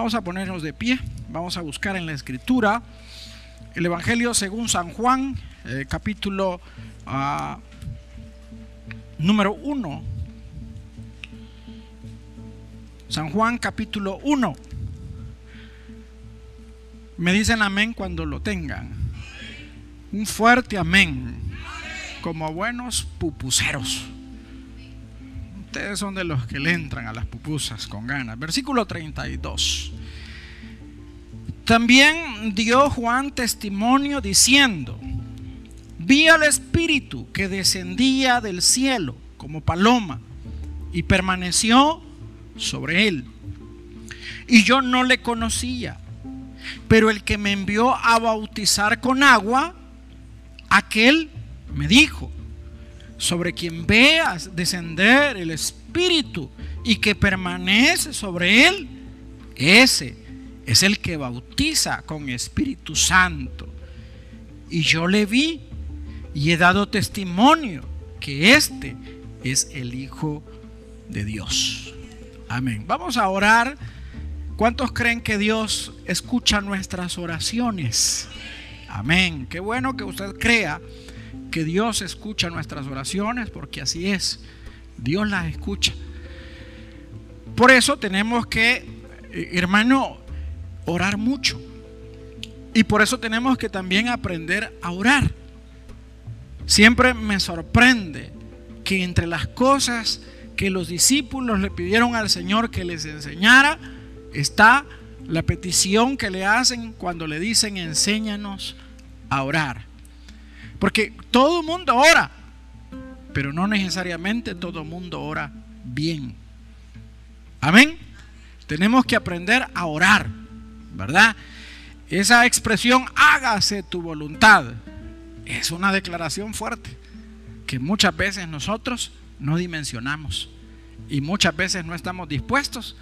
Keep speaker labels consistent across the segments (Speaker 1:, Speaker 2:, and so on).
Speaker 1: Vamos a ponernos de pie, vamos a buscar en la escritura el Evangelio según San Juan, eh, capítulo ah, número 1. San Juan capítulo 1. Me dicen amén cuando lo tengan. Un fuerte amén. Como buenos pupuseros. Ustedes son de los que le entran a las pupusas con ganas. Versículo 32. También dio Juan testimonio diciendo, vi al Espíritu que descendía del cielo como paloma y permaneció sobre él. Y yo no le conocía, pero el que me envió a bautizar con agua, aquel me dijo, sobre quien veas descender el Espíritu y que permanece sobre él, ese es el que bautiza con Espíritu Santo. Y yo le vi y he dado testimonio que este es el Hijo de Dios. Amén. Vamos a orar. ¿Cuántos creen que Dios escucha nuestras oraciones? Amén. Qué bueno que usted crea que Dios escucha nuestras oraciones, porque así es. Dios las escucha. Por eso tenemos que, eh, hermano, orar mucho. Y por eso tenemos que también aprender a orar. Siempre me sorprende que entre las cosas que los discípulos le pidieron al Señor que les enseñara, está la petición que le hacen cuando le dicen enséñanos a orar. Porque todo mundo ora, pero no necesariamente todo mundo ora bien. Amén. Tenemos que aprender a orar, ¿verdad? Esa expresión, hágase tu voluntad, es una declaración fuerte que muchas veces nosotros no dimensionamos y muchas veces no estamos dispuestos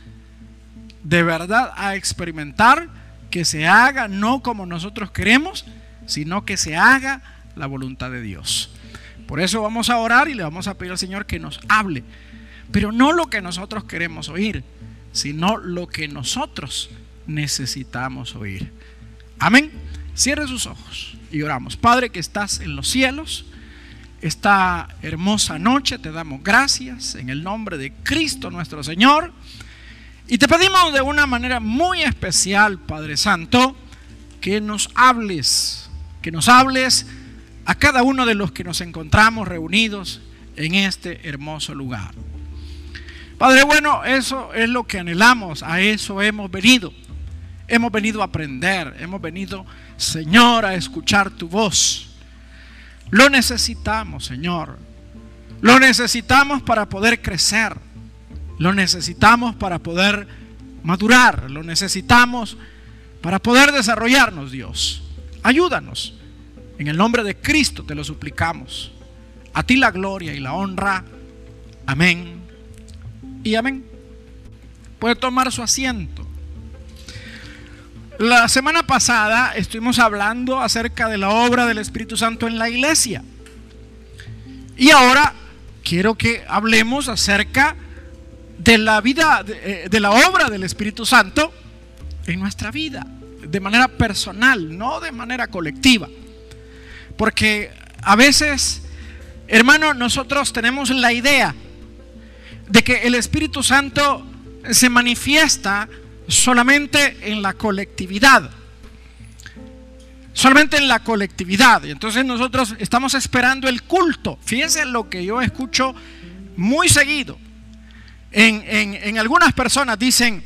Speaker 1: de verdad a experimentar que se haga no como nosotros queremos, sino que se haga la voluntad de Dios. Por eso vamos a orar y le vamos a pedir al Señor que nos hable, pero no lo que nosotros queremos oír, sino lo que nosotros necesitamos oír. Amén. Cierre sus ojos y oramos. Padre que estás en los cielos, esta hermosa noche te damos gracias en el nombre de Cristo nuestro Señor. Y te pedimos de una manera muy especial, Padre Santo, que nos hables, que nos hables a cada uno de los que nos encontramos reunidos en este hermoso lugar. Padre bueno, eso es lo que anhelamos, a eso hemos venido. Hemos venido a aprender, hemos venido, Señor, a escuchar tu voz. Lo necesitamos, Señor. Lo necesitamos para poder crecer. Lo necesitamos para poder madurar. Lo necesitamos para poder desarrollarnos, Dios. Ayúdanos. En el nombre de Cristo te lo suplicamos. A ti la gloria y la honra. Amén. Y amén. Puede tomar su asiento. La semana pasada estuvimos hablando acerca de la obra del Espíritu Santo en la iglesia. Y ahora quiero que hablemos acerca de la vida, de, eh, la obra del Espíritu Santo en nuestra vida, de manera personal, no de manera colectiva. Porque a veces, hermano, nosotros tenemos la idea de que el Espíritu Santo se manifiesta solamente en la colectividad. Solamente en la colectividad. Y entonces nosotros estamos esperando el culto. Fíjense lo que yo escucho muy seguido. En, algunas personas dicen,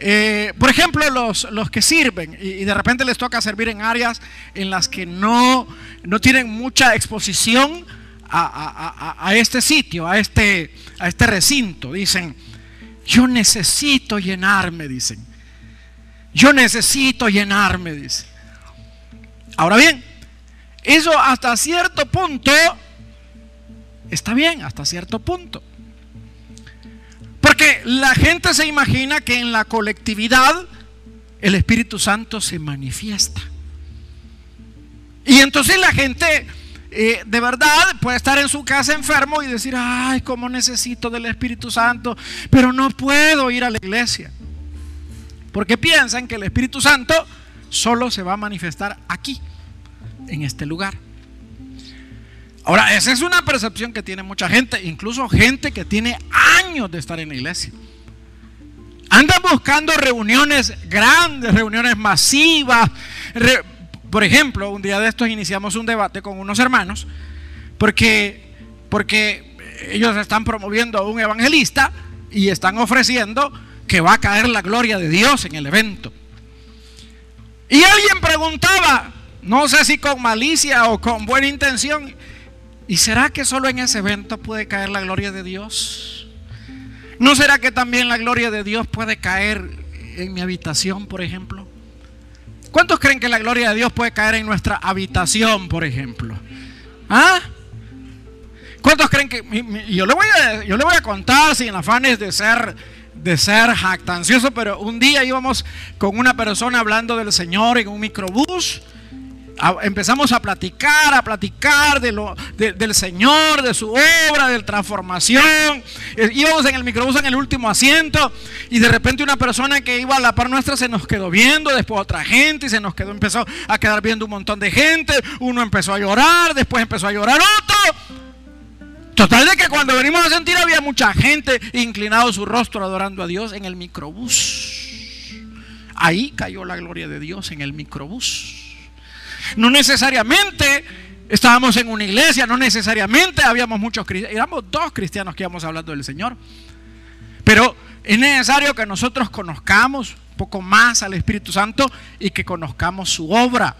Speaker 1: eh, por ejemplo, los, los que sirven y, de repente les toca servir en áreas en las que no, no tienen mucha exposición a, a, este sitio, a este, a este recinto. Dicen, yo necesito llenarme, dicen. Yo necesito llenarme, dice. Ahora bien, eso hasta cierto punto está bien, hasta cierto punto. Porque la gente se imagina que en la colectividad el Espíritu Santo se manifiesta. Y entonces la gente eh, de verdad puede estar en su casa enfermo y decir, ay, cómo necesito del Espíritu Santo, pero no puedo ir a la iglesia. Porque piensan que el Espíritu Santo solo se va a manifestar aquí, en este lugar. Ahora, esa es una percepción que tiene mucha gente, incluso gente que tiene años de estar en la iglesia. Andan buscando reuniones grandes, reuniones masivas. Por ejemplo, un día de estos iniciamos un debate con unos hermanos porque, porque ellos están promoviendo a un evangelista y están ofreciendo que va a caer la gloria de Dios en el evento. Y alguien preguntaba, no sé si con malicia o con buena intención, ¿y será que solo en ese evento puede caer la gloria de Dios? ¿No será que también la gloria de Dios puede caer en mi habitación, por ejemplo? ¿Cuántos creen que la gloria de Dios puede caer en nuestra habitación, por ejemplo? ¿Ah? ¿Cuántos creen que yo le voy a yo le voy a contar sin afanes de ser de ser jactancioso, pero un día íbamos con una persona hablando del Señor en un microbús empezamos a platicar, a platicar de del Señor, de su obra, de transformación. Eh, íbamos en el microbús en el último asiento y de repente una persona que iba a la par nuestra se nos quedó viendo, después otra gente y se nos quedó, empezó a quedar viendo un montón de gente. Uno empezó a llorar, después empezó a llorar otro. Total de que cuando venimos a sentir había mucha gente inclinado su rostro adorando a Dios en el microbús. Ahí cayó la gloria de Dios en el microbús. No necesariamente estábamos en una iglesia, no necesariamente habíamos muchos cristianos, éramos dos cristianos que íbamos hablando del Señor. Pero es necesario que nosotros conozcamos un poco más al Espíritu Santo y que conozcamos su obra.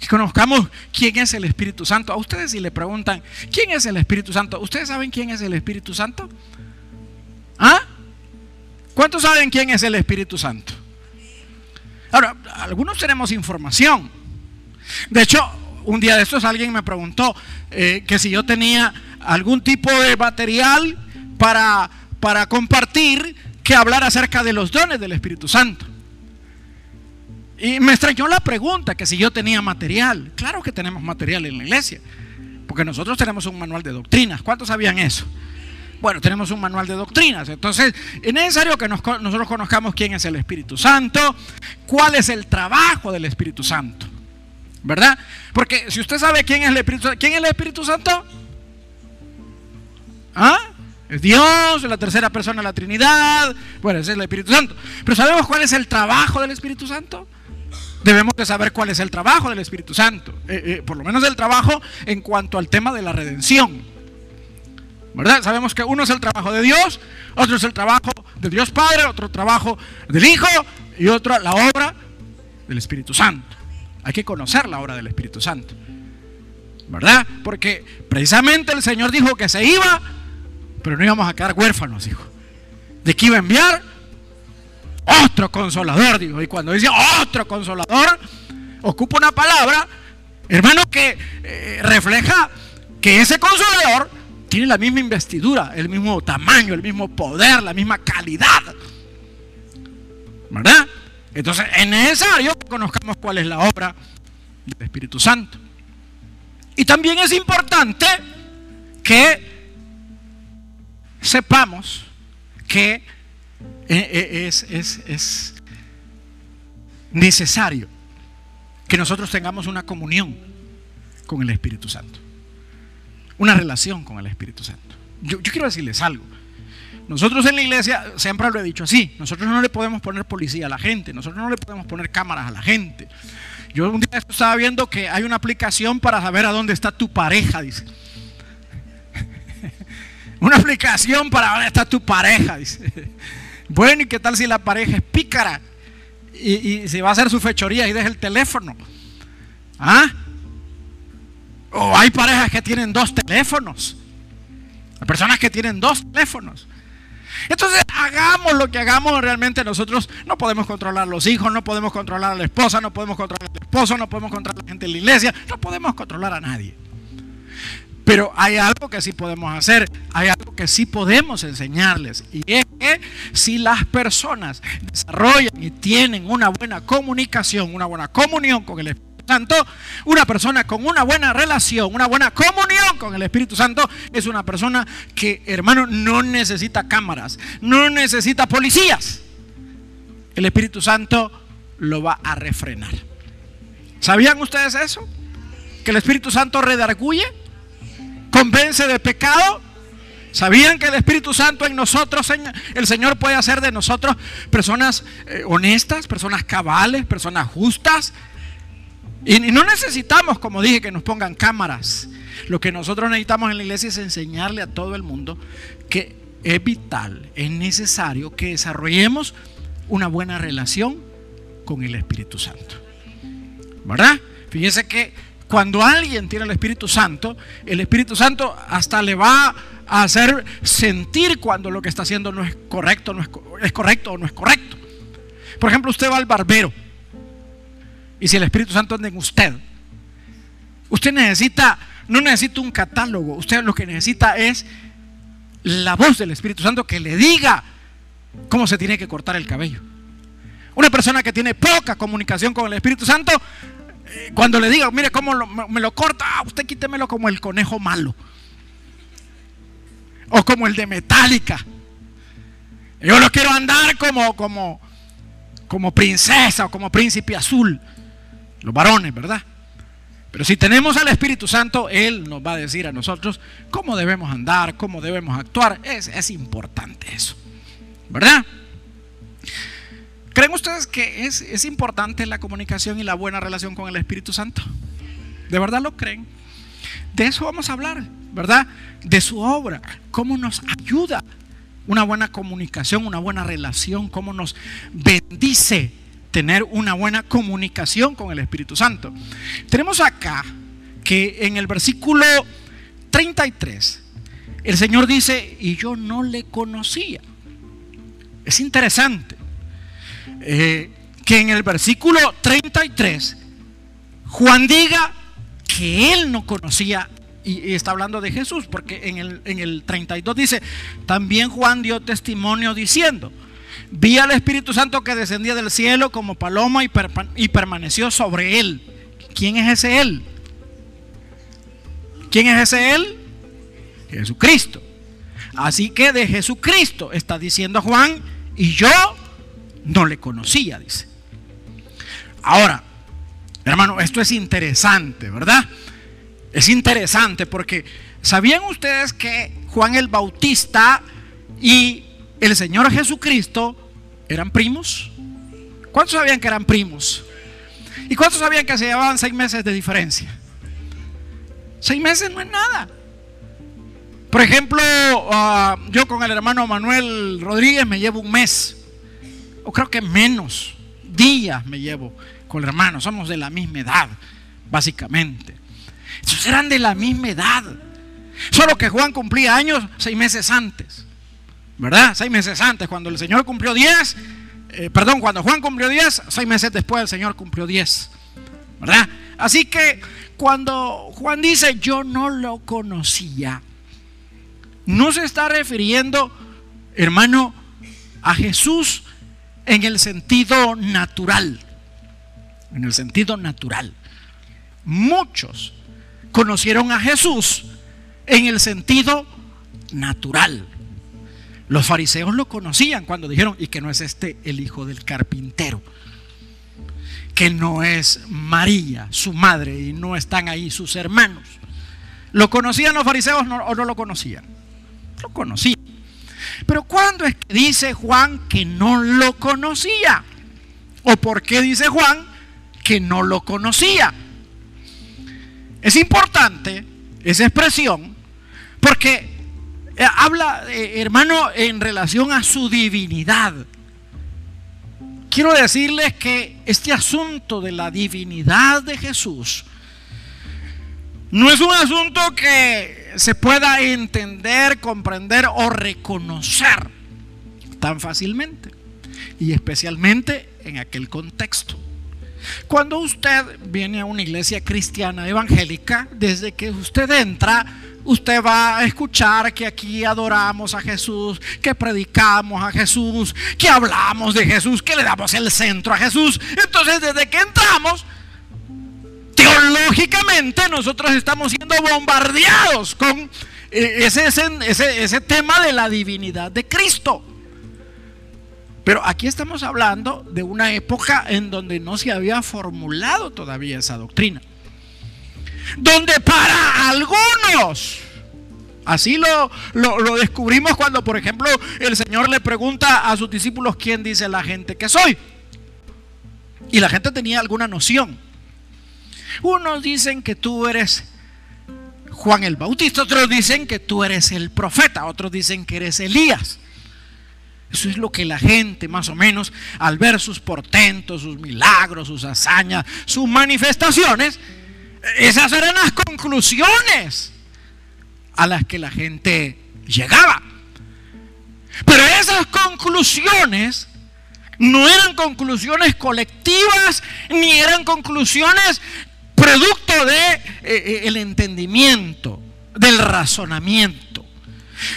Speaker 1: Que conozcamos quién es el Espíritu Santo. A ustedes si le preguntan, ¿quién es el Espíritu Santo? ¿Ustedes saben quién es el Espíritu Santo? ¿Ah? ¿Cuántos saben quién es el Espíritu Santo? Ahora, algunos tenemos información. De hecho, un día de estos alguien me preguntó eh, que si yo tenía algún tipo de material para, para compartir que hablar acerca de los dones del Espíritu Santo. Y me extrañó la pregunta, que si yo tenía material. Claro que tenemos material en la iglesia, porque nosotros tenemos un manual de doctrinas. ¿Cuántos sabían eso? Bueno, tenemos un manual de doctrinas. Entonces, es necesario que nosotros conozcamos quién es el Espíritu Santo, cuál es el trabajo del Espíritu Santo. ¿Verdad? Porque si usted sabe quién es el Espíritu Santo, ¿quién es el Espíritu Santo? ¿Ah? Es Dios, la tercera persona de la Trinidad. Bueno, ese es el Espíritu Santo. Pero ¿sabemos cuál es el trabajo del Espíritu Santo? Debemos de saber cuál es el trabajo del Espíritu Santo. Eh, eh, por lo menos el trabajo en cuanto al tema de la redención. ¿Verdad? Sabemos que uno es el trabajo de Dios, otro es el trabajo de Dios Padre, otro trabajo del Hijo y otro la obra del Espíritu Santo. Hay que conocer la obra del Espíritu Santo, ¿verdad? Porque precisamente el Señor dijo que se iba, pero no íbamos a quedar huérfanos, dijo. De que iba a enviar otro consolador, dijo. Y cuando dice otro consolador, ocupa una palabra, hermano, que eh, refleja que ese consolador tiene la misma investidura, el mismo tamaño, el mismo poder, la misma calidad. ¿Verdad? Entonces es necesario que conozcamos cuál es la obra del Espíritu Santo. Y también es importante que sepamos que eh, eh, es, es necesario que nosotros tengamos una comunión con el Espíritu Santo una relación con el Espíritu Santo. Yo, quiero decirles algo. Nosotros en la iglesia siempre lo he dicho así, nosotros no le podemos poner policía a la gente, nosotros no le podemos poner cámaras a la gente. Yo un día estaba viendo que hay una aplicación para saber a dónde está tu pareja, dice. Una aplicación para dónde está tu pareja, dice. Bueno, ¿y qué tal si la pareja es pícara? Y, y se va a hacer su fechoría y deja el teléfono. ¿Ah? O hay parejas que tienen dos teléfonos. Hay personas que tienen dos teléfonos. Entonces, hagamos lo que hagamos, realmente nosotros no podemos controlar a los hijos, no podemos controlar a la esposa, no podemos controlar al esposo, no podemos controlar a la gente en la iglesia, no podemos controlar a nadie. Pero hay algo que sí podemos hacer, hay algo que sí podemos enseñarles. Y es que si las personas desarrollan y tienen una buena comunicación, una buena comunión con el Espíritu, Santo, una persona con una buena relación, una buena comunión con el Espíritu Santo, es una persona que, hermano, no necesita cámaras, no necesita policías. el Espíritu Santo lo va a refrenar. ¿Sabían ustedes eso? Que el Espíritu Santo redarguye, convence de pecado. ¿Sabían que el Espíritu Santo en nosotros, el Señor puede hacer de nosotros personas eh, honestas, personas cabales, personas justas? Y, no necesitamos, como dije, que nos pongan cámaras. Lo que nosotros necesitamos en la iglesia es enseñarle a todo el mundo que es vital, es necesario que desarrollemos una buena relación con el Espíritu Santo. ¿Verdad? Fíjense que cuando alguien tiene el Espíritu Santo, el Espíritu Santo hasta le va a hacer sentir cuando lo que está haciendo no es correcto, no es, es correcto o no es correcto. Por ejemplo, usted va al barbero y si el Espíritu Santo anda en usted, usted necesita, no necesita un catálogo, usted lo que necesita es la voz del Espíritu Santo que le diga cómo se tiene que cortar el cabello. Una persona que tiene poca comunicación con el Espíritu Santo, eh, cuando le diga, mire cómo me lo corta, ah, usted quítemelo como el conejo malo. O como el de Metallica. Yo lo quiero andar como, como, como princesa o como príncipe azul. Los varones, ¿verdad? Pero si tenemos al Espíritu Santo, Él nos va a decir a nosotros cómo debemos andar, cómo debemos actuar. Es, es importante eso. ¿Verdad? ¿Creen ustedes que es, importante la comunicación y la buena relación con el Espíritu Santo? ¿De verdad lo creen? De eso vamos a hablar, ¿verdad? De su obra, cómo nos ayuda una buena comunicación, una buena relación, cómo nos bendice tener una buena comunicación con el Espíritu Santo. Tenemos acá que en el versículo 33, el Señor dice, y yo no le conocía. Es interesante. Eh, que en el versículo 33 Juan diga que él no conocía y, está hablando de Jesús, porque en el, en el 32 dice, también Juan dio testimonio diciendo, vi al Espíritu Santo que descendía del cielo como paloma y, permaneció sobre él. ¿Quién es ese él? ¿Quién es ese él? Jesucristo. Así que de Jesucristo está diciendo Juan, y yo no le conocía, dice. Ahora, hermano, esto es interesante, ¿verdad? Es interesante porque ¿sabían ustedes que Juan el Bautista y el Señor Jesucristo eran primos? ¿Cuántos sabían que eran primos? ¿Y cuántos sabían que se llevaban seis meses de diferencia? Seis meses no es nada. Por ejemplo, ah, yo con el hermano Manuel Rodríguez me llevo un mes o creo que menos días me llevo con el hermano, somos de la misma edad, básicamente. Ellos eran de la misma edad. Solo que Juan cumplía años seis meses antes. ¿Verdad? Seis meses antes, cuando el Señor cumplió diez, eh, perdón, cuando Juan cumplió diez, seis meses después el Señor cumplió diez. ¿Verdad? Así que cuando Juan dice yo no lo conocía, no se está refiriendo, hermano, a Jesús en el sentido natural. En el sentido natural. Muchos conocieron a Jesús en el sentido natural. Los fariseos lo conocían cuando dijeron, y que no es este el hijo del carpintero, que no es María, su madre, y no están ahí sus hermanos. ¿Lo conocían los fariseos o no lo conocían? Lo conocían. Pero ¿cuándo es que dice Juan que no lo conocía? ¿O por qué dice Juan que no lo conocía? Es importante esa expresión porque eh, habla, eh, hermano, en relación a su divinidad. Quiero decirles que este asunto de la divinidad de Jesús no es un asunto que se pueda entender, comprender o reconocer tan fácilmente. Y especialmente en aquel contexto. Cuando usted viene a una iglesia cristiana evangélica, desde que usted entra, usted va a escuchar que aquí adoramos a Jesús, que predicamos a Jesús, que hablamos de Jesús, que le damos el centro a Jesús. Entonces, desde que entramos, teológicamente nosotros estamos siendo bombardeados con eh, ese, ese, ese, tema de la divinidad de Cristo. Pero aquí estamos hablando de una época en donde no se había formulado todavía esa doctrina. Donde para algunos, así lo, lo, descubrimos cuando, por ejemplo, el Señor le pregunta a sus discípulos quién dice la gente que soy. Y la gente tenía alguna noción. Unos dicen que tú eres Juan el Bautista, otros dicen que tú eres el profeta, otros dicen que eres Elías. Eso es lo que la gente más o menos al ver sus portentos, sus milagros, sus hazañas, sus manifestaciones, esas eran las conclusiones a las que la gente llegaba. Pero esas conclusiones no eran conclusiones colectivas ni eran conclusiones producto de eh, eh, el entendimiento, del razonamiento.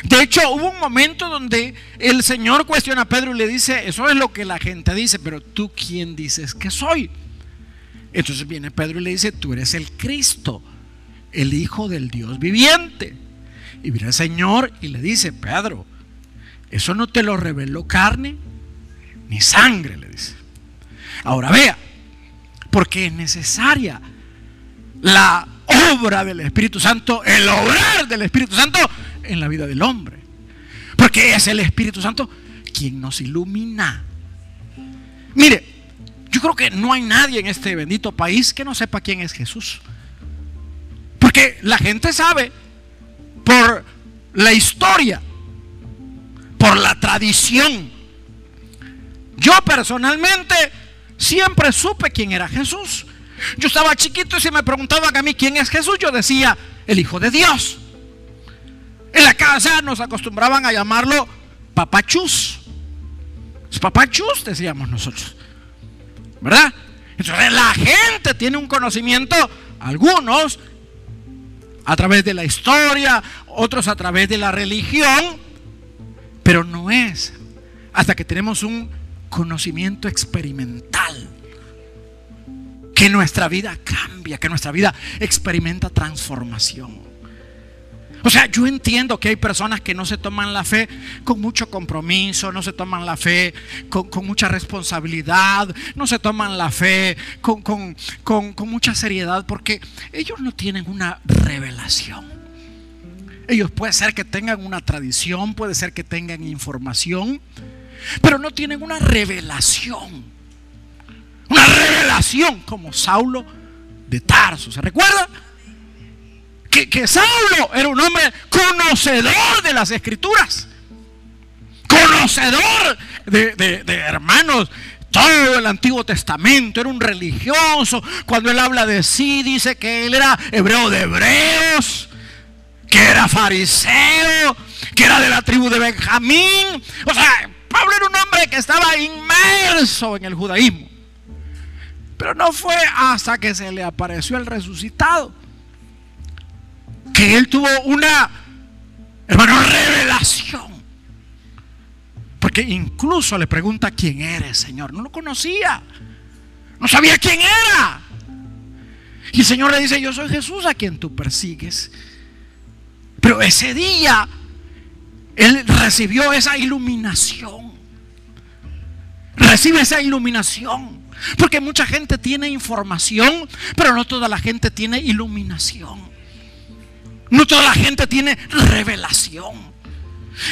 Speaker 1: De hecho, hubo un momento donde el Señor cuestiona a Pedro y le dice, eso es lo que la gente dice, pero tú quién dices que soy. Entonces viene Pedro y le dice, tú eres el Cristo, el Hijo del Dios viviente. Y viene el Señor y le dice, Pedro, eso no te lo reveló carne ni sangre, le dice. Ahora vea, porque es necesaria la obra del Espíritu Santo, el obrar del Espíritu Santo en la vida del hombre. Porque es el Espíritu Santo quien nos ilumina. Mire, yo creo que no hay nadie en este bendito país que no sepa quién es Jesús. Porque la gente sabe por la historia, por la tradición. Yo personalmente siempre supe quién era Jesús. Yo estaba chiquito y si me preguntaban a mí quién es Jesús, yo decía, el Hijo de Dios. En la casa nos acostumbraban a llamarlo papachus. Papachus decíamos nosotros. ¿Verdad? Entonces la gente tiene un conocimiento, algunos a través de la historia, otros a través de la religión, pero no es hasta que tenemos un conocimiento experimental que nuestra vida cambia, que nuestra vida experimenta transformación. O sea, yo entiendo que hay personas que no se toman la fe con mucho compromiso, no se toman la fe con, mucha responsabilidad, no se toman la fe con, con mucha seriedad, porque ellos no tienen una revelación. Ellos puede ser que tengan una tradición, puede ser que tengan información, pero no tienen una revelación. Una revelación como Saulo de Tarso. ¿Se recuerda? Que, Saulo era un hombre conocedor de las escrituras. Conocedor de, de hermanos todo el Antiguo Testamento, era un religioso. Cuando él habla de sí, dice que él era hebreo de hebreos, que era fariseo, que era de la tribu de Benjamín. O sea, Pablo era un hombre que estaba inmerso en el judaísmo. Pero no fue hasta que se le apareció el resucitado que él tuvo una, hermano, revelación. Porque incluso le pregunta quién eres, Señor. No lo conocía. No sabía quién era. Y el Señor le dice, yo soy Jesús a quien tú persigues. Pero ese día, él recibió esa iluminación. Recibe esa iluminación. Porque mucha gente tiene información, pero no toda la gente tiene iluminación. No toda la gente tiene revelación.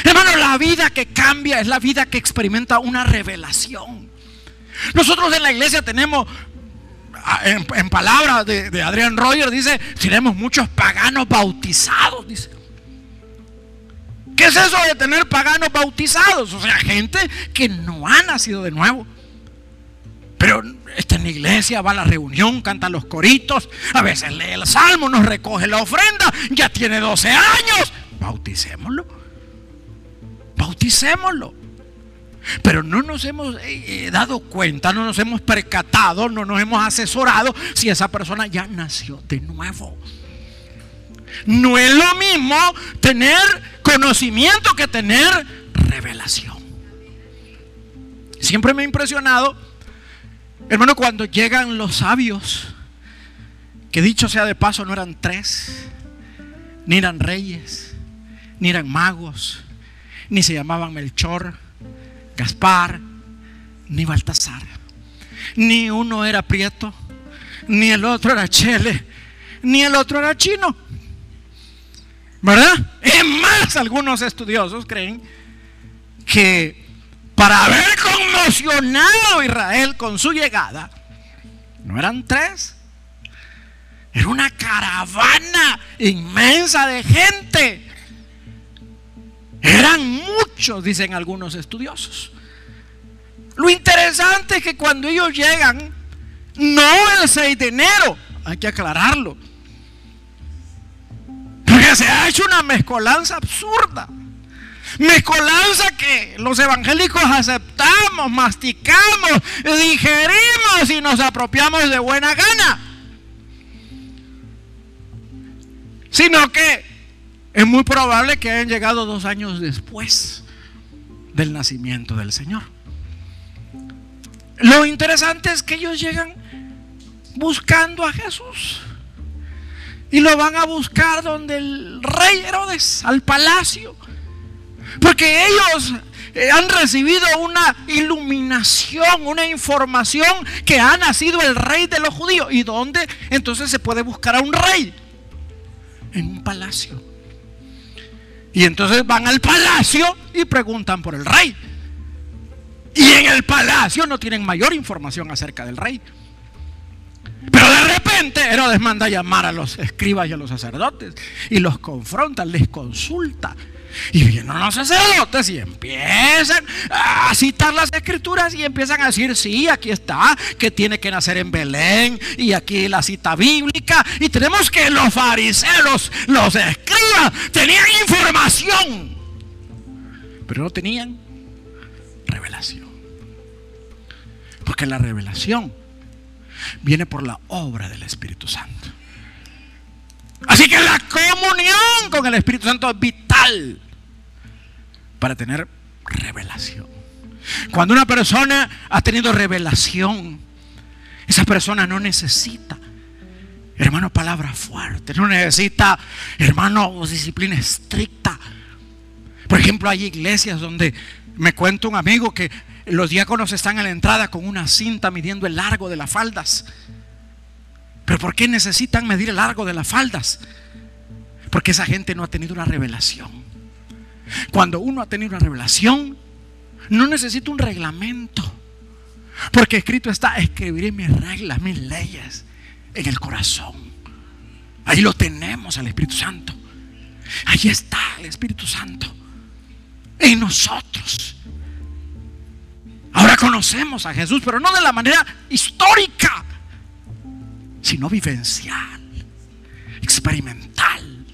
Speaker 1: Hermano, la vida que cambia es la vida que experimenta una revelación. Nosotros en la iglesia tenemos, ah, en, palabras de, Adrián Roger, dice, tenemos muchos paganos bautizados. ¿Qué es eso de tener paganos bautizados? O sea, gente que no ha nacido de nuevo. Pero está en la iglesia, va a la reunión, canta los coritos, a veces lee el salmo, nos recoge la ofrenda, ya tiene 12 años. Bauticémoslo. Bauticémoslo. Pero no nos hemos eh, eh, dado cuenta, no nos hemos percatado, no nos hemos asesorado si esa persona ya nació de nuevo. No es lo mismo tener conocimiento que tener revelación. Siempre me ha impresionado Hermano, cuando llegan los sabios, que dicho sea de paso, no eran tres, ni eran reyes, ni eran magos, ni se llamaban Melchor, Gaspar, ni Baltasar, ni uno era prieto, ni el otro era chele, ni el otro era chino. ¿Verdad? Es más, algunos estudiosos creen que para haber conmocionado a Israel con su llegada, no eran tres, era una caravana inmensa de gente. Eran muchos, dicen algunos estudiosos. Lo interesante es que cuando ellos llegan, no el 6 de enero, hay que aclararlo. Porque se ha hecho una mezcolanza absurda. Mezcolanza que los evangélicos aceptamos, masticamos, digerimos y nos apropiamos de buena gana. Sino que es muy probable que hayan llegado dos años después del nacimiento del Señor. Lo interesante es que ellos llegan buscando a Jesús. Y lo van a buscar donde el rey Herodes, al palacio. Porque ellos eh, han recibido una iluminación, una información que ha nacido el rey de los judíos. ¿Y dónde entonces se puede buscar a un rey? En un palacio. Y entonces van al palacio y preguntan por el rey. Y en el palacio no tienen mayor información acerca del rey. Pero de repente Herodes manda a llamar a los escribas y a los sacerdotes y los confronta, les consulta. Y vienen los sacerdotes y empiezan a citar las escrituras y empiezan a decir, sí, aquí está, que tiene que nacer en Belén y aquí la cita bíblica. Y tenemos que los fariseos, los escribas, tenían información, pero no tenían revelación. Porque la revelación viene por la obra del Espíritu Santo. Así que la comunión con el Espíritu Santo es vital para tener revelación. Cuando una persona ha tenido revelación, esa persona no necesita, hermano, palabra fuerte, no necesita, hermano, disciplina estricta. Por ejemplo, hay iglesias donde me cuenta un amigo que los diáconos están en la entrada con una cinta midiendo el largo de las faldas. Pero ¿por qué necesitan medir el largo de las faldas? Porque esa gente no ha tenido una revelación. Cuando uno ha tenido una revelación, no necesita un reglamento. Porque escrito está, escribiré mis reglas, mis leyes en el corazón. Ahí lo tenemos al Espíritu Santo. Ahí está el Espíritu Santo. En nosotros. Ahora conocemos a Jesús, pero no de la manera histórica, sino vivencial, experimental,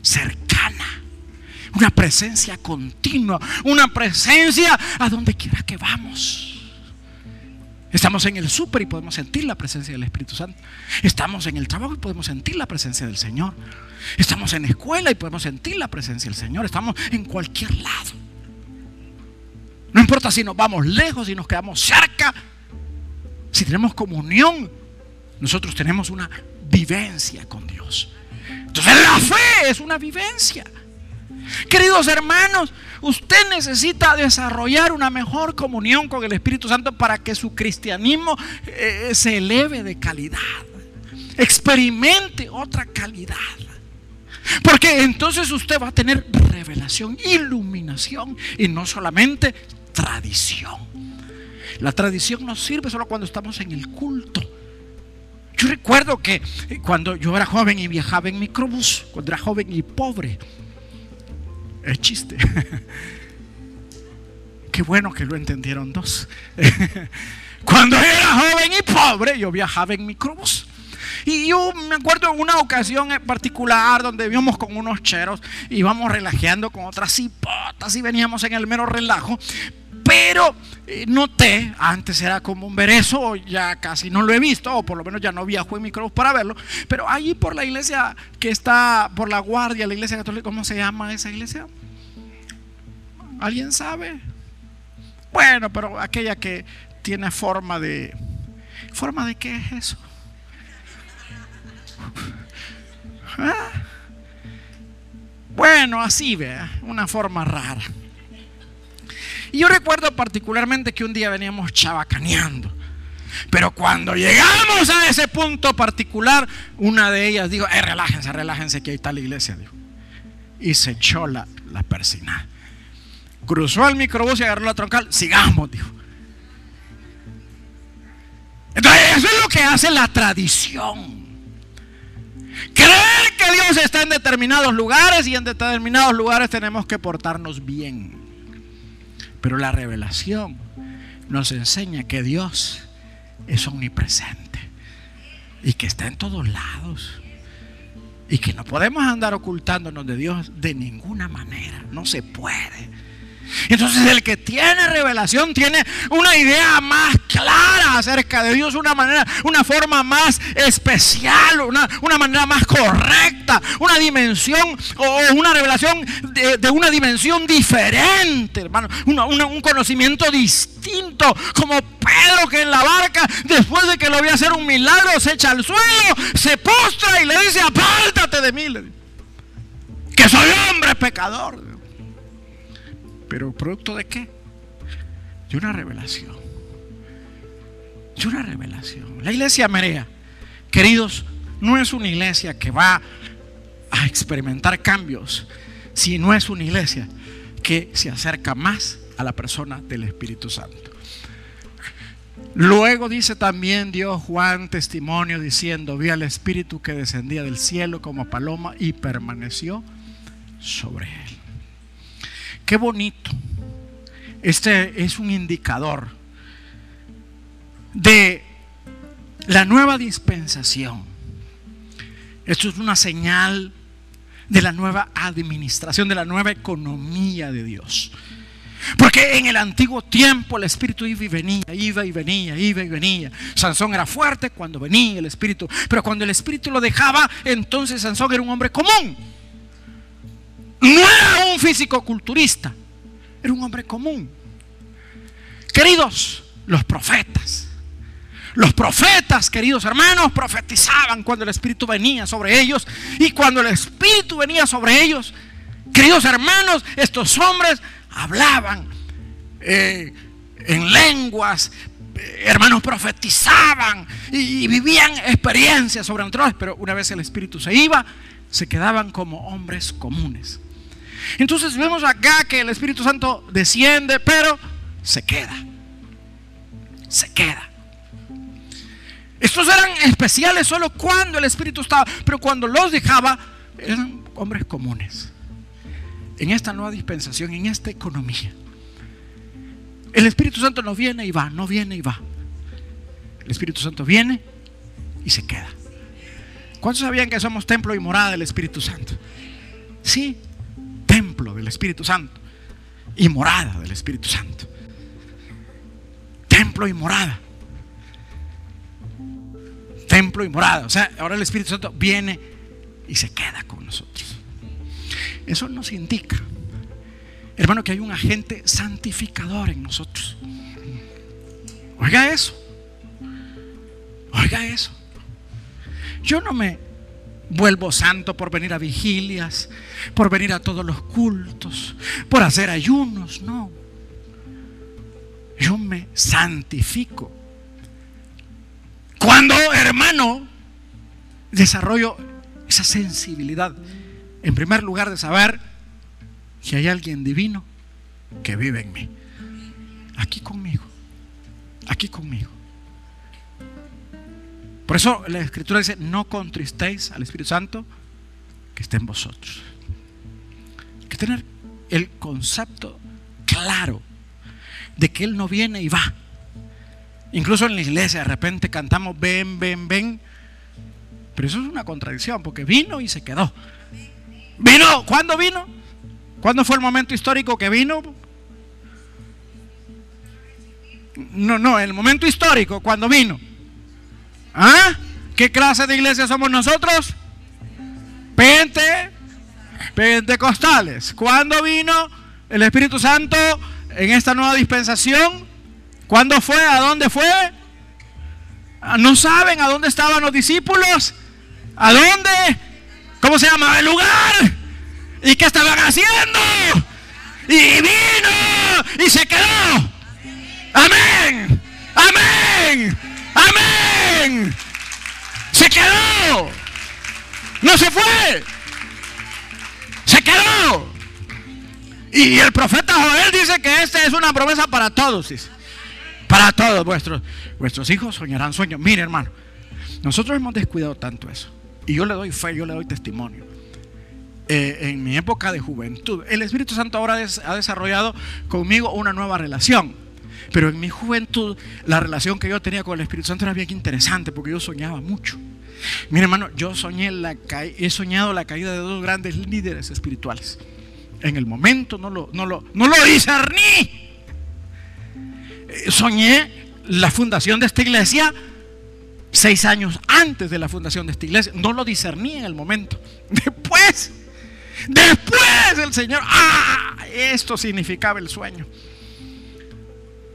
Speaker 1: cercana. Una presencia continua, una presencia a donde quiera que vamos. Estamos en el súper y podemos sentir la presencia del Espíritu Santo. Estamos en el trabajo y podemos sentir la presencia del Señor. Estamos en la escuela y podemos sentir la presencia del Señor. Estamos en cualquier lado. No importa si nos vamos lejos, si nos quedamos cerca, si tenemos comunión, nosotros tenemos una vivencia con Dios. Entonces la fe es una vivencia. Queridos hermanos, usted necesita desarrollar una mejor comunión con el Espíritu Santo para que su cristianismo eh, se eleve de calidad. Experimente otra calidad. Porque entonces usted va a tener revelación, iluminación y no solamente tradición. La tradición nos sirve solo cuando estamos en el culto. Yo recuerdo que cuando yo era joven y viajaba en microbús, cuando era joven y pobre, es chiste. Qué bueno que lo entendieron dos. Cuando era joven y pobre, yo viajaba en microbús. Y yo me acuerdo en una ocasión en particular donde íbamos con unos cheros, íbamos relajeando con otras cipotas y veníamos en el mero relajo. Pero eh, noté, antes era común ver eso, ya casi no lo he visto, o por lo menos ya no viajo en microbús para verlo. Pero allí por la iglesia que está por la guardia, la iglesia católica, ¿cómo se llama esa iglesia? ¿Alguien sabe? Bueno, pero aquella que tiene forma de... ¿Forma de qué es eso? ¿Ah? Bueno, así vea, una forma rara. Y yo recuerdo particularmente que un día veníamos chabacaneando. Pero cuando llegamos a ese punto particular, una de ellas dijo, eh, relájense, relájense, que ahí está la iglesia. Dijo. Y se echó la, la persina. Cruzó el microbús y agarró la troncal. Sigamos, dijo. Entonces, eso es lo que hace la tradición. Creer que Dios está en determinados lugares y en determinados lugares tenemos que portarnos bien. Pero la revelación nos enseña que Dios es omnipresente y que está en todos lados. Y que no podemos andar ocultándonos de Dios de ninguna manera. No se puede. Entonces el que tiene revelación tiene una idea más clara acerca de Dios, una manera, una forma más especial, una, una manera más correcta, una dimensión o una revelación de, una dimensión diferente, hermano, un conocimiento distinto, como Pedro que en la barca, después de que lo vio hacer un milagro, se echa al suelo, se postra y le dice, apártate de mí, que soy hombre pecador. Pero producto de qué? De una revelación. De una revelación. La iglesia Merea, queridos, no es una iglesia que va a experimentar cambios, sino es una iglesia que se acerca más a la persona del Espíritu Santo. Luego dice también Dios Juan testimonio diciendo, vi al Espíritu que descendía del cielo como paloma y permaneció sobre él. Qué bonito. Este es un indicador de la nueva dispensación. Esto es una señal de la nueva administración, de la nueva economía de Dios. Porque en el antiguo tiempo el Espíritu iba y venía, iba y venía, iba y venía. Sansón era fuerte cuando venía el Espíritu, pero cuando el Espíritu lo dejaba, entonces Sansón era un hombre común. No era un físico-culturista, era un hombre común. Queridos, los profetas. Los profetas, queridos hermanos, profetizaban cuando el Espíritu venía sobre ellos. Y cuando el Espíritu venía sobre ellos, queridos hermanos, estos hombres hablaban eh, en lenguas, eh, hermanos profetizaban y, vivían experiencias sobrenaturales. Pero una vez el Espíritu se iba, se quedaban como hombres comunes. Entonces vemos acá que el Espíritu Santo desciende, pero se queda. Se queda. Estos eran especiales solo cuando el Espíritu estaba, pero cuando los dejaba, eran hombres comunes. En esta nueva dispensación, en esta economía. El Espíritu Santo no viene y va, no viene y va. El Espíritu Santo viene y se queda. ¿Cuántos sabían que somos templo y morada del Espíritu Santo? Sí, templo del Espíritu Santo y morada del Espíritu Santo. Templo y morada. Templo y morada. O sea, ahora el Espíritu Santo viene y se queda con nosotros. Eso nos indica, hermano, que hay un agente santificador en nosotros. Oiga eso. Oiga eso. Yo no me vuelvo santo por venir a vigilias, por venir a todos los cultos, por hacer ayunos, no. Yo me santifico. Cuando, hermano, desarrollo esa sensibilidad, en primer lugar de saber que hay alguien divino que vive en mí. Aquí conmigo, aquí conmigo. Por eso la escritura dice, no contristéis al Espíritu Santo que esté en vosotros. Hay que tener el concepto claro de que Él no viene y va. Incluso en la iglesia de repente cantamos, ven, ven, ven. Pero eso es una contradicción, porque vino y se quedó. ¿Vino? ¿Cuándo vino? ¿Cuándo fue el momento histórico que vino? No, no, el momento histórico, cuando vino. ¿Ah? ¿Qué clase de iglesia somos nosotros? Pente, pentecostales. ¿Cuándo vino el Espíritu Santo en esta nueva dispensación? ¿Cuándo fue? ¿A dónde fue? Ah, ¿No saben a dónde estaban los discípulos? ¿A dónde? ¿Cómo se llama el lugar? ¿Y qué estaban haciendo? Y vino y se quedó. Amén. Amén. Amén. No se fue. Se quedó. Y el profeta Joel dice que esta es una promesa para todos. Para todos vuestros, hijos soñarán sueños. Mire, hermano, nosotros hemos descuidado tanto eso. Y yo le doy fe, yo le doy testimonio. Eh, en mi época de juventud, el Espíritu Santo ahora ha desarrollado conmigo una nueva relación. Pero en mi juventud, la relación que yo tenía con el Espíritu Santo era bien interesante porque yo soñaba mucho. Mire, hermano, yo soñé la he soñado la caída de dos grandes líderes espirituales. En el momento no lo, no lo, no lo discerní. Eh, soñé la fundación de esta iglesia seis años antes de la fundación de esta iglesia. No lo discerní en el momento. Después, después el Señor, ah, esto significaba el sueño.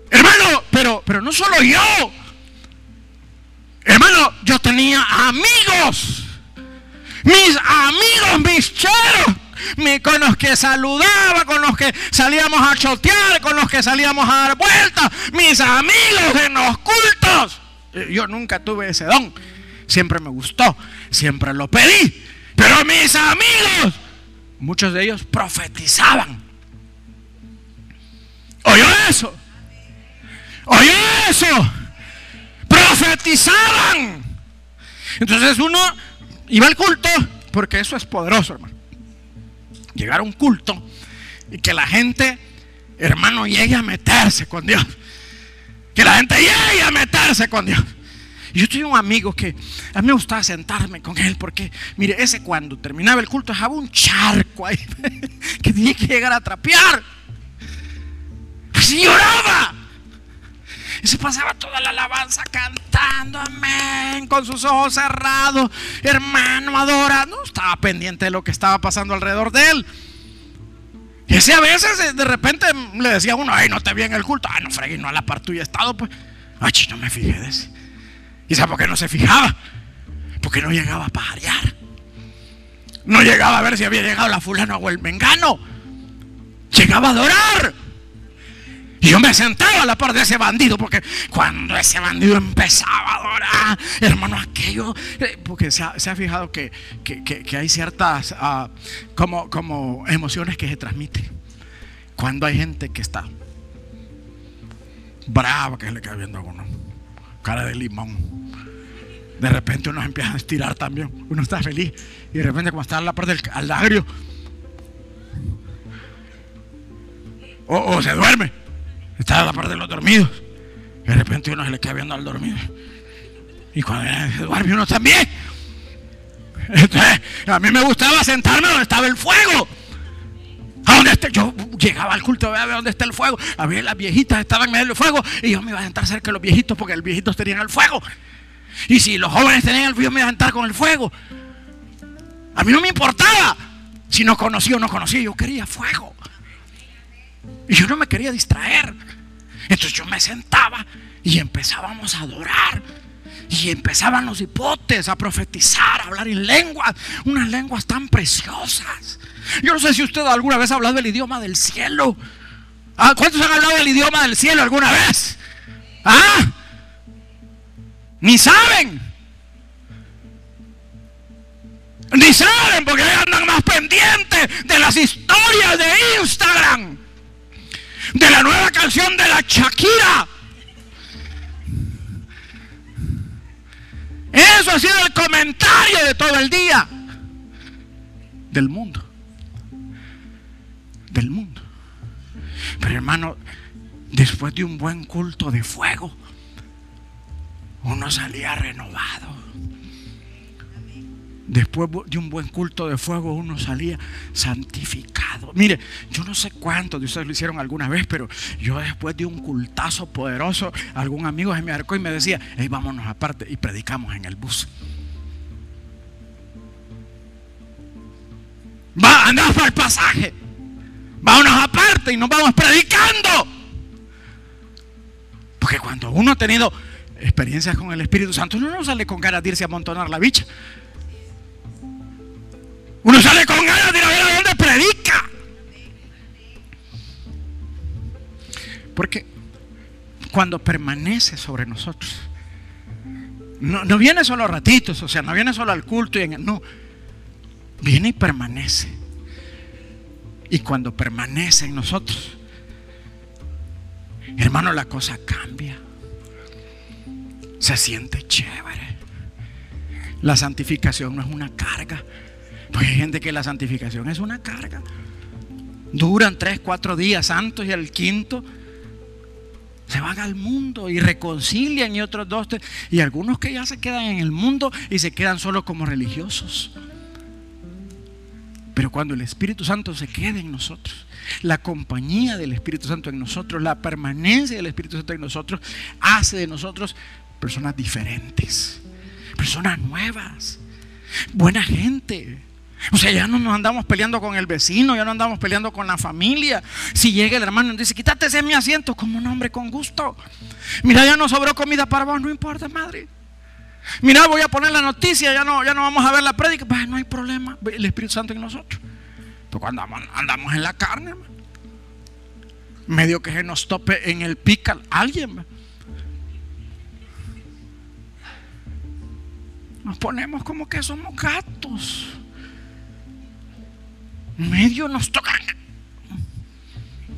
Speaker 1: Hermano, pero, pero no solo yo. Hermano, yo tenía amigos. Mis amigos, mis cheros. Con los que saludaba, con los que salíamos a chotear, con los que salíamos a dar vueltas. Mis amigos en los cultos. Eh, yo nunca tuve ese don. Siempre me gustó. Siempre lo pedí. Pero mis amigos, muchos de ellos profetizaban. ¿Oyó eso? ¿Oyó eso? Entonces uno iba al culto, porque eso es poderoso, hermano. Llegar a un culto y que la gente, hermano, llegue a meterse con Dios. Que la gente llegue a meterse con Dios. Yo tenía un amigo que a mí me gustaba sentarme con él porque, mire, ese cuando terminaba el culto dejaba un charco ahí que tenía que llegar a trapear. Así lloraba. Y se pasaba toda la alabanza cantando, amén, con sus ojos cerrados, hermano, adorando. Estaba pendiente de lo que estaba pasando alrededor de él. Y ese a veces de repente le decía a uno, ay, no te vi en el culto. Ay, no fregué, no a la par tuya estado, pues. Ay, no me fijé de ese. ¿Y sabe por qué no se fijaba? Porque no llegaba a pajarear. No llegaba a ver si había llegado la fulana o el mengano. Llegaba a adorar. Y yo me sentaba a la par de ese bandido, porque cuando ese bandido empezaba a adorar, hermano, aquello, eh, porque se ha, fijado que, hay ciertas ah, como, como emociones que se transmiten. Cuando hay gente que está brava, que se le cae viendo a uno, cara de limón. De repente uno empieza a estirar también, uno está feliz, y de repente, como está a la par del al o se duerme. Estaba a la parte de los dormidos. de repente uno se le queda viendo al dormido. Y cuando se duerme uno también. A mí me gustaba sentarme donde estaba el fuego. A donde esté, yo llegaba al culto a ver dónde está el fuego. A ver, las viejitas estaban en medio del fuego. Y yo me iba a sentar cerca de los viejitos porque los viejitos tenían el fuego. Y si los jóvenes tenían el fuego, yo me iba a sentar con el fuego. A mí no me importaba si no conocía o no conocía. Yo quería fuego. Y yo no me quería distraer. Entonces yo me sentaba y empezábamos a adorar. Y empezaban los hipotes a profetizar, a hablar en lenguas, unas lenguas tan preciosas. Yo no sé si usted alguna vez ha hablado del idioma del cielo. ¿Ah? ¿Cuántos han hablado del idioma del cielo alguna vez? ¿Ah? Ni saben. Ni saben porque andan más pendientes de las historias de Instagram de la nueva canción de la Shakira. Eso ha sido el comentario de todo el día del mundo. Del mundo. Pero hermano, después de un buen culto de fuego, uno salía renovado. Después de un buen culto de fuego uno salía santificado. Mire, yo no sé cuántos de ustedes lo hicieron alguna vez, pero yo después de un cultazo poderoso, algún amigo se me acercó y me decía, hey, vámonos aparte y predicamos en el bus. Va, andamos para el pasaje. Vámonos aparte y nos vamos predicando. Porque cuando uno ha tenido experiencias con el Espíritu Santo, uno no sale con ganas de irse a amontonar la bicha. Sale con ganas de ir a ver a predica. Porque cuando permanece sobre nosotros, no, no viene solo a ratitos, o sea, no viene solo al culto y en no, viene y permanece. Y cuando permanece en nosotros, hermano, la cosa cambia. Se siente chévere. La santificación no es una carga. Porque hay gente que la santificación es una carga. Duran tres, cuatro días santos y al quinto se van al mundo y reconcilian y otros dos. Y algunos que ya se quedan en el mundo y se quedan solo como religiosos. Pero cuando el Espíritu Santo se queda en nosotros, la compañía del Espíritu Santo en nosotros, la permanencia del Espíritu Santo en nosotros, hace de nosotros personas diferentes, personas nuevas, buena gente. O sea, ya no nos andamos peleando con el vecino, ya no andamos peleando con la familia. Si llega el hermano y dice, quítate ese mi asiento, como un hombre con gusto. Mira, ya no sobró comida para vos, no importa, madre. Mira, voy a poner la noticia, ya no, ya no vamos a ver la prédica. Pues no hay problema, el Espíritu Santo en nosotros. Pero cuando andamos, en la carne, medio que se nos tope en el pical alguien. Nos ponemos como que somos gatos. Medio nos tocan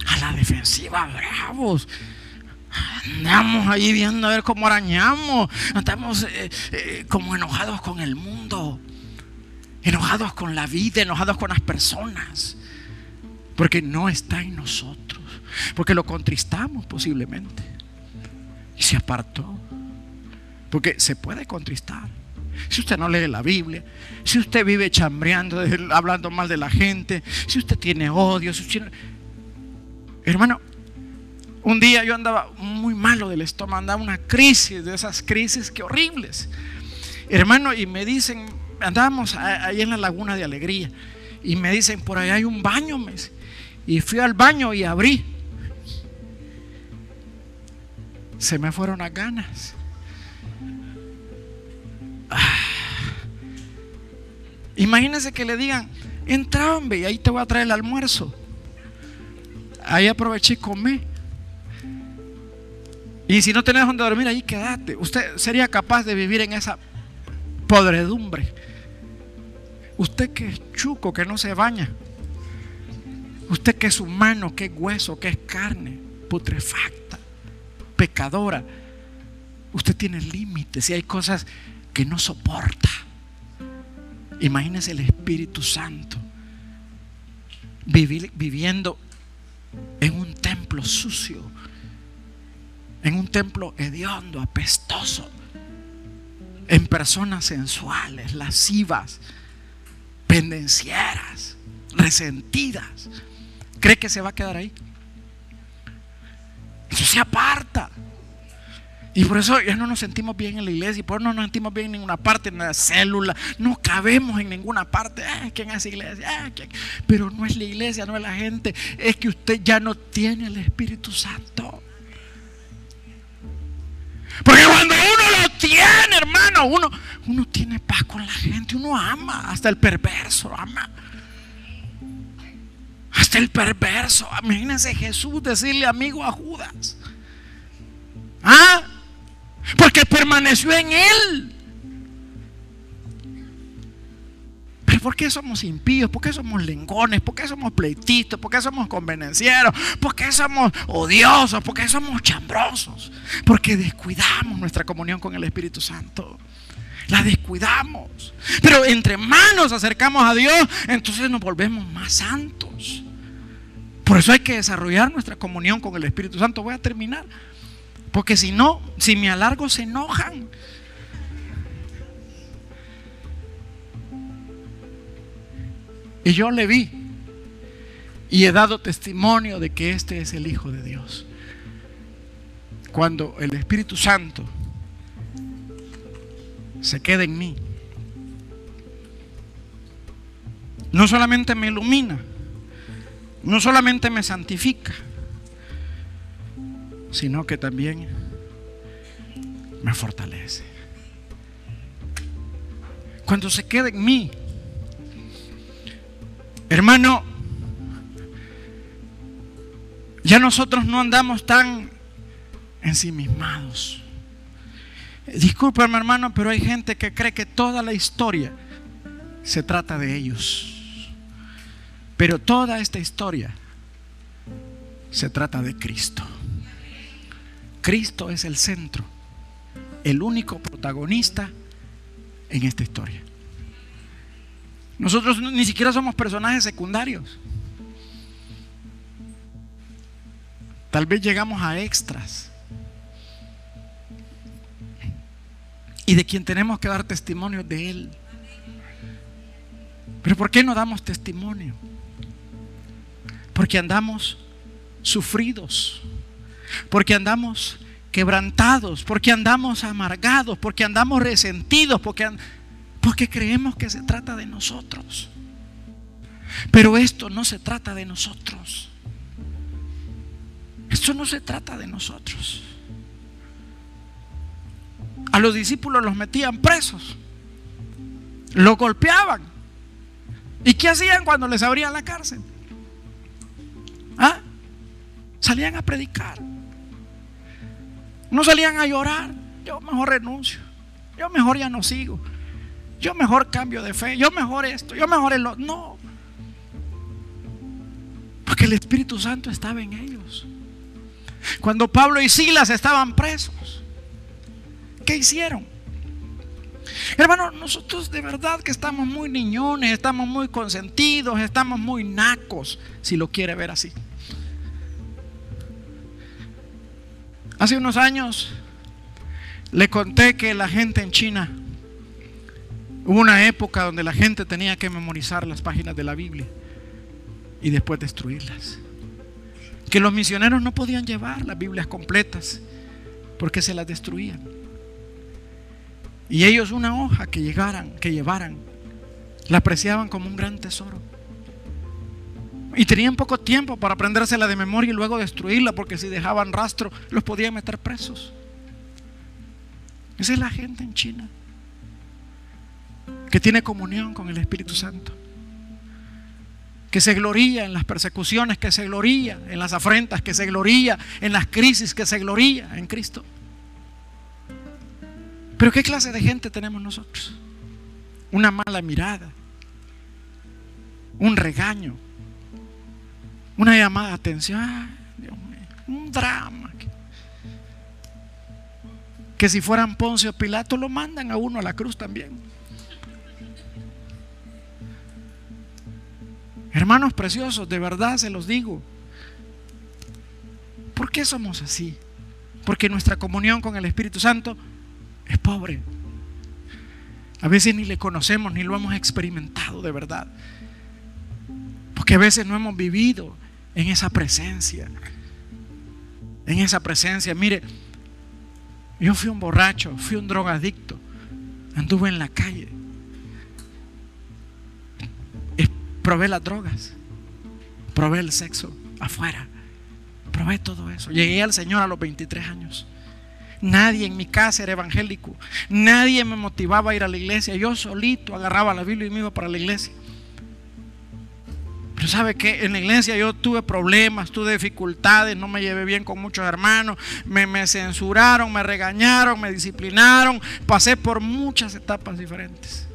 Speaker 1: a la defensiva, bravos. Andamos ahí viendo a ver cómo arañamos. Andamos eh, eh, como enojados con el mundo. Enojados con la vida, enojados con las personas. Porque no está en nosotros. Porque lo contristamos posiblemente. Y se apartó. Porque se puede contristar. Si usted no lee la Biblia, si usted vive chambreando, hablando mal de la gente, si usted tiene odio, hermano, un día yo andaba muy malo del estómago, andaba una crisis, de esas crisis que horribles. Hermano, y me dicen, andábamos ahí en la laguna de alegría, y me dicen, por ahí hay un baño, y fui al baño y abrí. Se me fueron las ganas. Imagínense que le digan, entra hombre, y ahí te voy a traer el almuerzo. Ahí aproveché y comí. Y si no tenés donde dormir, ahí quédate. Usted sería capaz de vivir en esa podredumbre. Usted que es chuco, que no se baña. Usted que es humano, que es hueso, que es carne, putrefacta, pecadora. Usted tiene límites y hay cosas que no soporta. Imagínese el Espíritu Santo viviendo en un templo sucio en un templo hediondo, apestoso, en personas sensuales, lascivas, pendencieras, resentidas. ¿Cree que se va a quedar ahí? Eso se aparta. Y por eso ya no nos sentimos bien en la iglesia, y por eso no nos sentimos bien en ninguna parte, en la célula, no cabemos en ninguna parte. Ah, ¿Quién es iglesia? Ah, Pero no es la iglesia, no es la gente, es que usted ya no tiene el Espíritu Santo. Porque cuando uno lo tiene, hermano, uno, uno tiene paz con la gente, uno ama, hasta el perverso ama. Hasta el perverso. Imagínense Jesús decirle amigo a Judas. ¿Ah? Porque permaneció en él. ¿por qué somos impíos? ¿Por qué somos lengones? ¿Por qué somos pleitistas? ¿Por qué somos convenencieros? ¿Por qué somos odiosos? ¿Por qué somos chambrosos? Porque descuidamos nuestra comunión con el Espíritu Santo. La descuidamos. Pero entre más nos acercamos a Dios, entonces nos volvemos más santos. Por eso hay que desarrollar nuestra comunión con el Espíritu Santo. Voy a terminar. Porque si no, si me alargo, se enojan. Y yo le vi. Y he dado testimonio de que este es el Hijo de Dios. Cuando el Espíritu Santo se queda en mí, no solamente me ilumina, no solamente me santifica, sino que también me fortalece. Cuando se queda en mí, Hermano, Ya nosotros no andamos tan ensimismados. Discúlpame hermano, pero hay gente que cree que toda la historia se trata de ellos. Pero toda esta historia se trata de Cristo. Cristo es el centro, el único protagonista en esta historia. Nosotros ni siquiera somos personajes secundarios. Tal vez llegamos a extras. Y de quien tenemos que dar testimonio de Él. Pero ¿por qué no damos testimonio? Porque andamos sufridos, porque andamos quebrantados, porque andamos amargados, porque andamos resentidos, porque, porque creemos que se trata de nosotros. Pero esto no se trata de nosotros. Esto no se trata de nosotros. A los discípulos los metían presos, los golpeaban. ¿Y qué hacían cuando les abrían la cárcel? ¿Ah? Salían a predicar. No salían a llorar. Yo mejor renuncio. Yo mejor ya no sigo. Yo mejor cambio de fe. Yo mejor esto. Yo mejor el otro. No. Porque el Espíritu Santo estaba en ellos. Cuando Pablo y Silas estaban presos, ¿qué hicieron? Hermano, nosotros de verdad que estamos muy niñones, estamos muy consentidos, estamos muy nacos, si lo quiere ver así. Hace unos años le conté que la gente en China, hubo una época donde la gente tenía que memorizar las páginas de la Biblia y después destruirlas que los misioneros no podían llevar las Biblias completas porque se las destruían. Y ellos una hoja que llegaran, que llevaran, la apreciaban como un gran tesoro. Y tenían poco tiempo para aprendérsela de memoria y luego destruirla, porque si dejaban rastro, los podían meter presos. Esa es la gente en China, que tiene comunión con el Espíritu Santo que se gloría en las persecuciones, que se gloría en las afrentas, que se gloría en las crisis, que se gloría en Cristo. Pero ¿qué clase de gente tenemos nosotros? Una mala mirada, un regaño, una llamada de atención, un drama. Que si fueran Poncio Pilato lo mandan a uno a la cruz también. Hermanos preciosos, de verdad se los digo. ¿Por qué somos así? Porque nuestra comunión con el Espíritu Santo es pobre. A veces ni le conocemos ni lo hemos experimentado de verdad. Porque a veces no hemos vivido en esa presencia. En esa presencia. Mire, yo fui un borracho, fui un drogadicto, anduve en la calle. Probé las drogas. Probé el sexo afuera. Probé todo eso. Llegué al Señor a los 23 años. Nadie en mi casa era evangélico. Nadie me motivaba a ir a la iglesia. Yo solito agarraba la Biblia y me iba para la iglesia. Pero sabe que en la iglesia yo tuve problemas, tuve dificultades, no me llevé bien con muchos hermanos, me, censuraron, me regañaron, me disciplinaron, pasé por muchas etapas diferentes.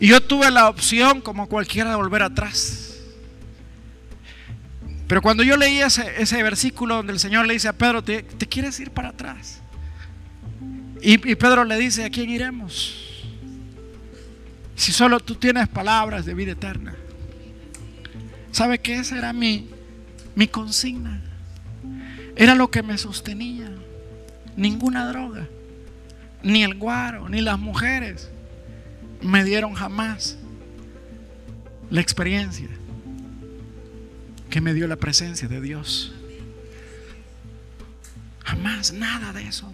Speaker 1: Y yo tuve la opción, como cualquiera, de volver atrás. Pero cuando yo leí ese, versículo donde el Señor le dice a Pedro, ¿te, quieres ir para atrás? Y, Pedro le dice, ¿a quién iremos? Si solo tú tienes palabras de vida eterna. ¿Sabe qué? Esa era mi, mi consigna. Era lo que me sostenía. Ninguna droga. Ni el guaro, ni las mujeres me dieron jamás la experiencia que me dio la presencia de Dios. Jamás, nada de eso.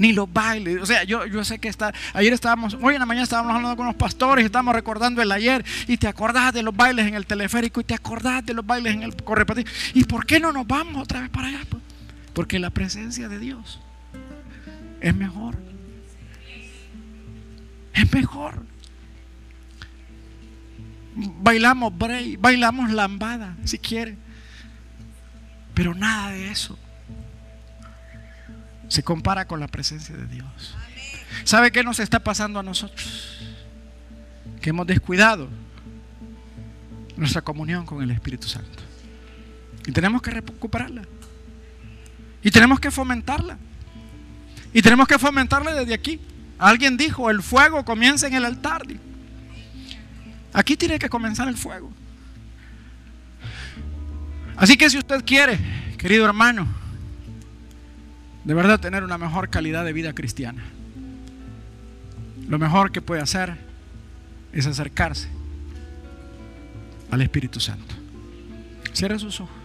Speaker 1: Ni los bailes. O sea, yo, yo sé que está. Ayer estábamos, hoy en la mañana estábamos hablando con los pastores, estábamos recordando el ayer. Y te acordás de los bailes en el teleférico y te acordás de los bailes en el correpatín. ¿Y por qué no nos vamos otra vez para allá? Porque la presencia de Dios es mejor. Es mejor. Bailamos break, bailamos lambada, si quiere. Pero nada de eso se compara con la presencia de Dios. ¿Sabe qué nos está pasando a nosotros? Que hemos descuidado nuestra comunión con el Espíritu Santo. Y tenemos que recuperarla. Y tenemos que fomentarla. Y tenemos que fomentarla desde aquí. Alguien dijo, el fuego comienza en el altar. Aquí tiene que comenzar el fuego. Así que si usted quiere, querido hermano, de verdad tener una mejor calidad de vida cristiana, lo mejor que puede hacer es acercarse al Espíritu Santo. Cierre sus ojos.